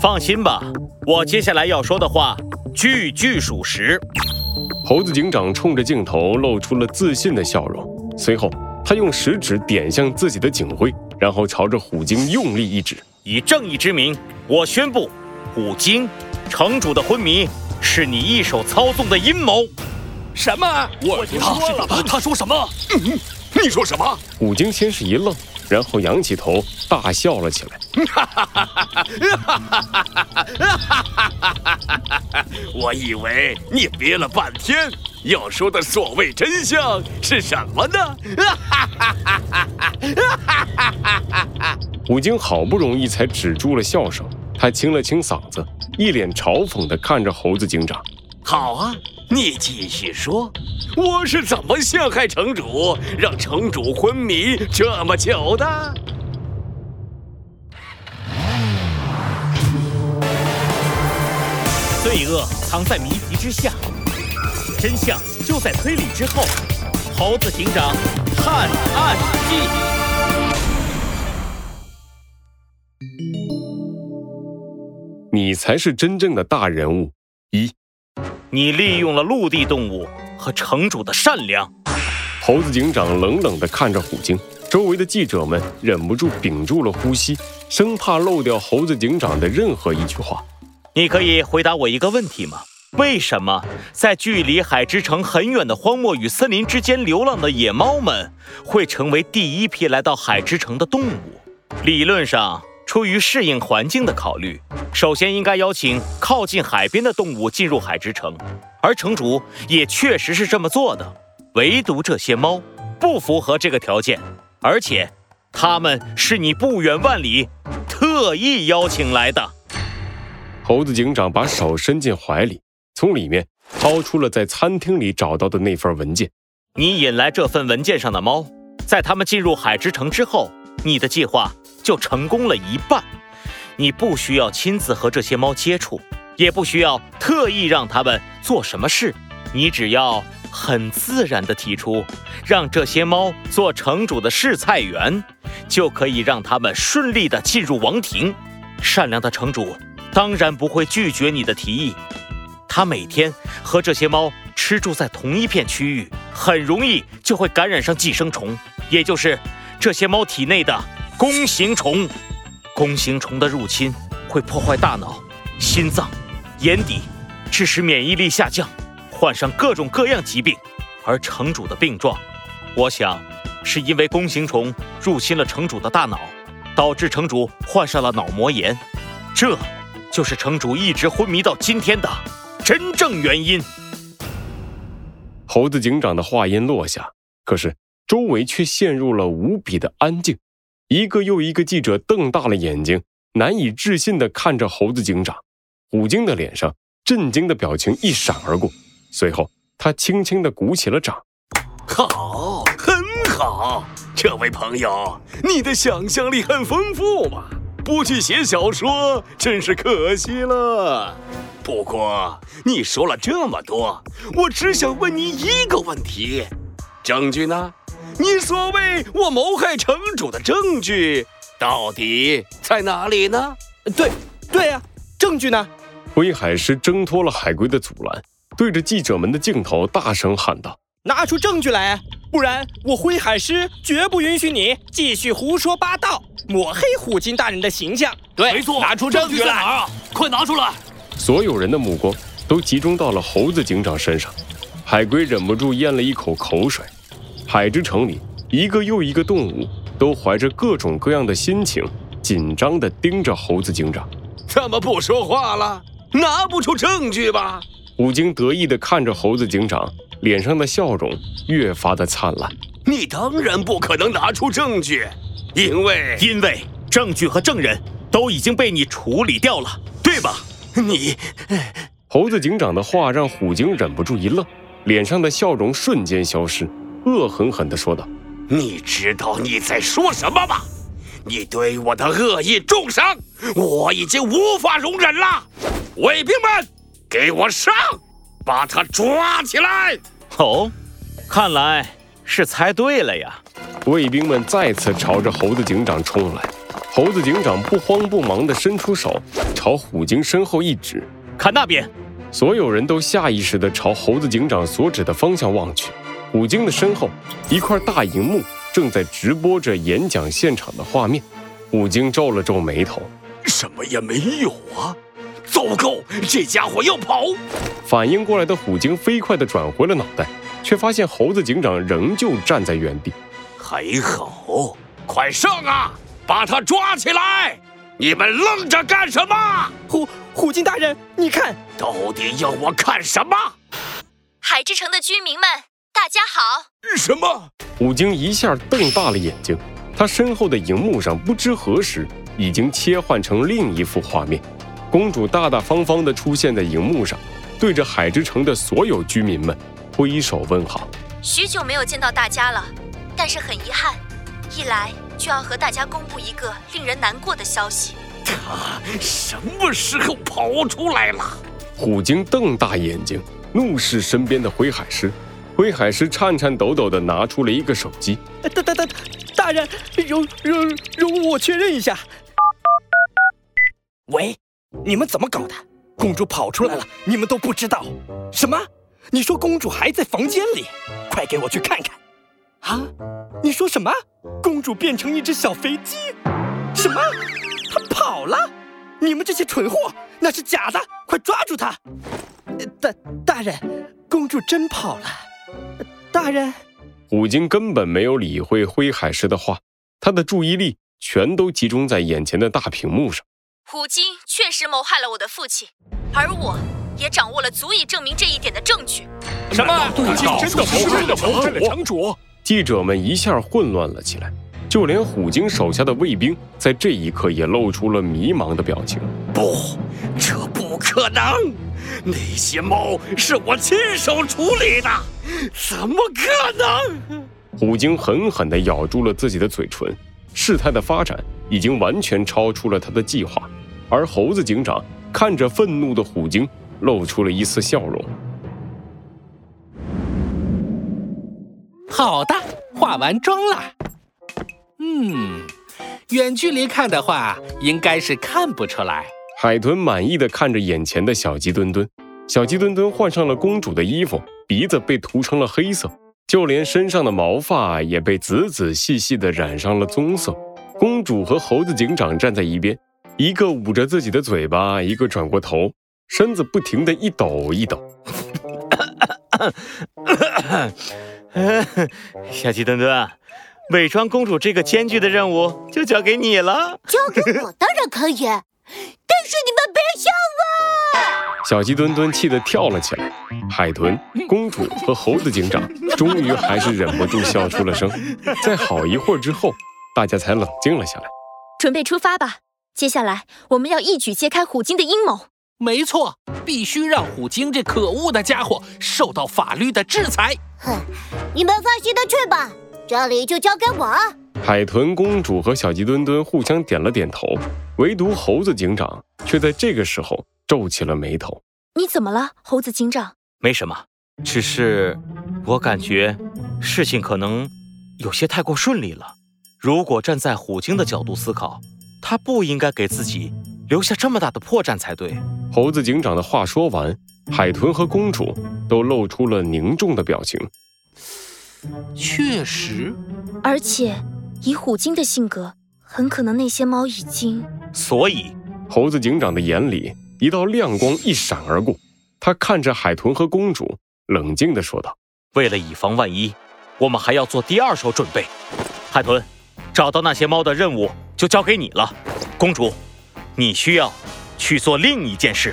放心吧，我接下来要说的话句句属实。猴子警长冲着镜头露出了自信的笑容，随后他用食指点向自己的警徽，然后朝着虎鲸用力一指：“以正义之名，我宣布，虎鲸城主的昏迷是你一手操纵的阴谋。”什么？我听说了，他说什么？嗯你说什么？虎鲸先是一愣。然后仰起头，大笑了起来。我以为你憋了半天要说的所谓真相是什么呢？虎鲸好不容易才止住了笑声，他清了清嗓子，一脸嘲讽地看着猴子警长。好啊，你继续说，我是怎么陷害城主，让城主昏迷这么久的？罪恶藏在谜题之下，真相就在推理之后。猴子警长探案记，你才是真正的大人物。一。你利用了陆地动物和城主的善良。猴子警长冷冷地看着虎鲸，周围的记者们忍不住屏住了呼吸，生怕漏掉猴子警长的任何一句话。你可以回答我一个问题吗？为什么在距离海之城很远的荒漠与森林之间流浪的野猫们会成为第一批来到海之城的动物？理论上。出于适应环境的考虑，首先应该邀请靠近海边的动物进入海之城，而城主也确实是这么做的。唯独这些猫不符合这个条件，而且它们是你不远万里特意邀请来的。猴子警长把手伸进怀里，从里面掏出了在餐厅里找到的那份文件。你引来这份文件上的猫，在它们进入海之城之后，你的计划。就成功了一半，你不需要亲自和这些猫接触，也不需要特意让它们做什么事，你只要很自然地提出让这些猫做城主的试菜员，就可以让它们顺利地进入王庭。善良的城主当然不会拒绝你的提议，他每天和这些猫吃住在同一片区域，很容易就会感染上寄生虫，也就是这些猫体内的。弓形虫，弓形虫的入侵会破坏大脑、心脏、眼底，致使免疫力下降，患上各种各样疾病。而城主的病状，我想是因为弓形虫入侵了城主的大脑，导致城主患上了脑膜炎。这，就是城主一直昏迷到今天的真正原因。猴子警长的话音落下，可是周围却陷入了无比的安静。一个又一个记者瞪大了眼睛，难以置信地看着猴子警长。虎鲸的脸上震惊的表情一闪而过，随后他轻轻地鼓起了掌。好，很好，这位朋友，你的想象力很丰富嘛，不去写小说真是可惜了。不过你说了这么多，我只想问你一个问题：证据呢？你所谓我谋害城主的证据到底在哪里呢？对，对呀，证据呢？灰海狮挣脱了海龟的阻拦，对着记者们的镜头大声喊道：“拿出证据来，不然我灰海狮绝不允许你继续胡说八道，抹黑虎鲸大人的形象。”对，没错，拿出证据来啊！快拿出来！所有人的目光都集中到了猴子警长身上，海龟忍不住咽了一口口水。海之城里，一个又一个动物都怀着各种各样的心情，紧张地盯着猴子警长。怎么不说话了？拿不出证据吧？虎鲸得意地看着猴子警长，脸上的笑容越发的灿烂。你当然不可能拿出证据，因为因为证据和证人都已经被你处理掉了，对吧？你，猴子警长的话让虎鲸忍不住一愣，脸上的笑容瞬间消失。恶狠狠地说道：“你知道你在说什么吗？你对我的恶意重伤，我已经无法容忍了。卫兵们，给我上，把他抓起来！”哦，看来是猜对了呀。卫兵们再次朝着猴子警长冲来，猴子警长不慌不忙地伸出手，朝虎鲸身后一指：“看那边！”所有人都下意识地朝猴子警长所指的方向望去。虎鲸的身后，一块大荧幕正在直播着演讲现场的画面。虎鲸皱了皱眉头：“什么也没有啊！糟糕，这家伙要跑！”反应过来的虎鲸飞快地转回了脑袋，却发现猴子警长仍旧站在原地。还好，快上啊！把他抓起来！你们愣着干什么？虎虎鲸大人，你看，到底要我看什么？海之城的居民们，大家好！什么？虎鲸一下瞪大了眼睛，他身后的荧幕上不知何时已经切换成另一幅画面，公主大大方方地出现在荧幕上，对着海之城的所有居民们挥手问好。许久没有见到大家了，但是很遗憾，一来。就要和大家公布一个令人难过的消息。他 什么时候跑出来了？虎鲸瞪大眼睛，怒视身边的灰海狮。灰海狮颤颤抖抖地拿出了一个手机。大大大大人，容容容我确认一下。喂，你们怎么搞的？公主跑出来了，你们都不知道？什么？你说公主还在房间里？快给我去看看！啊？你说什么？公主变成一只小飞机？什么？她跑了？你们这些蠢货，那是假的！快抓住她！大大人，公主真跑了。大人，虎鲸根本没有理会灰海狮的话，他的注意力全都集中在眼前的大屏幕上。虎鲸确实谋害了我的父亲，而我也掌握了足以证明这一点的证据。什么？虎鲸真的真的谋害了城主？记者们一下混乱了起来，就连虎鲸手下的卫兵在这一刻也露出了迷茫的表情。不，这不可能！那些猫是我亲手处理的，怎么可能？虎鲸狠狠地咬住了自己的嘴唇，事态的发展已经完全超出了他的计划。而猴子警长看着愤怒的虎鲸，露出了一丝笑容。好的，化完妆了。嗯，远距离看的话，应该是看不出来。海豚满意的看着眼前的小鸡墩墩，小鸡墩墩换上了公主的衣服，鼻子被涂成了黑色，就连身上的毛发也被仔仔细细的染上了棕色。公主和猴子警长站在一边，一个捂着自己的嘴巴，一个转过头，身子不停的一抖一抖。小鸡墩墩，伪装公主这个艰巨的任务就交给你了。交给我当然可以，但是你们别笑我！小鸡墩墩气得跳了起来。海豚、公主和猴子警长终于还是忍不住笑出了声。在好一会儿之后，大家才冷静了下来。准备出发吧，接下来我们要一举揭开虎鲸的阴谋。没错，必须让虎鲸这可恶的家伙受到法律的制裁。哼，你们放心的去吧，这里就交给我。海豚公主和小鸡墩墩互相点了点头，唯独猴子警长却在这个时候皱起了眉头。你怎么了，猴子警长？没什么，只是我感觉事情可能有些太过顺利了。如果站在虎鲸的角度思考，他不应该给自己留下这么大的破绽才对。猴子警长的话说完，海豚和公主都露出了凝重的表情。确实，而且以虎鲸的性格，很可能那些猫已经……所以，猴子警长的眼里一道亮光一闪而过，他看着海豚和公主，冷静地说道：“为了以防万一，我们还要做第二手准备。海豚，找到那些猫的任务就交给你了。公主，你需要……”去做另一件事。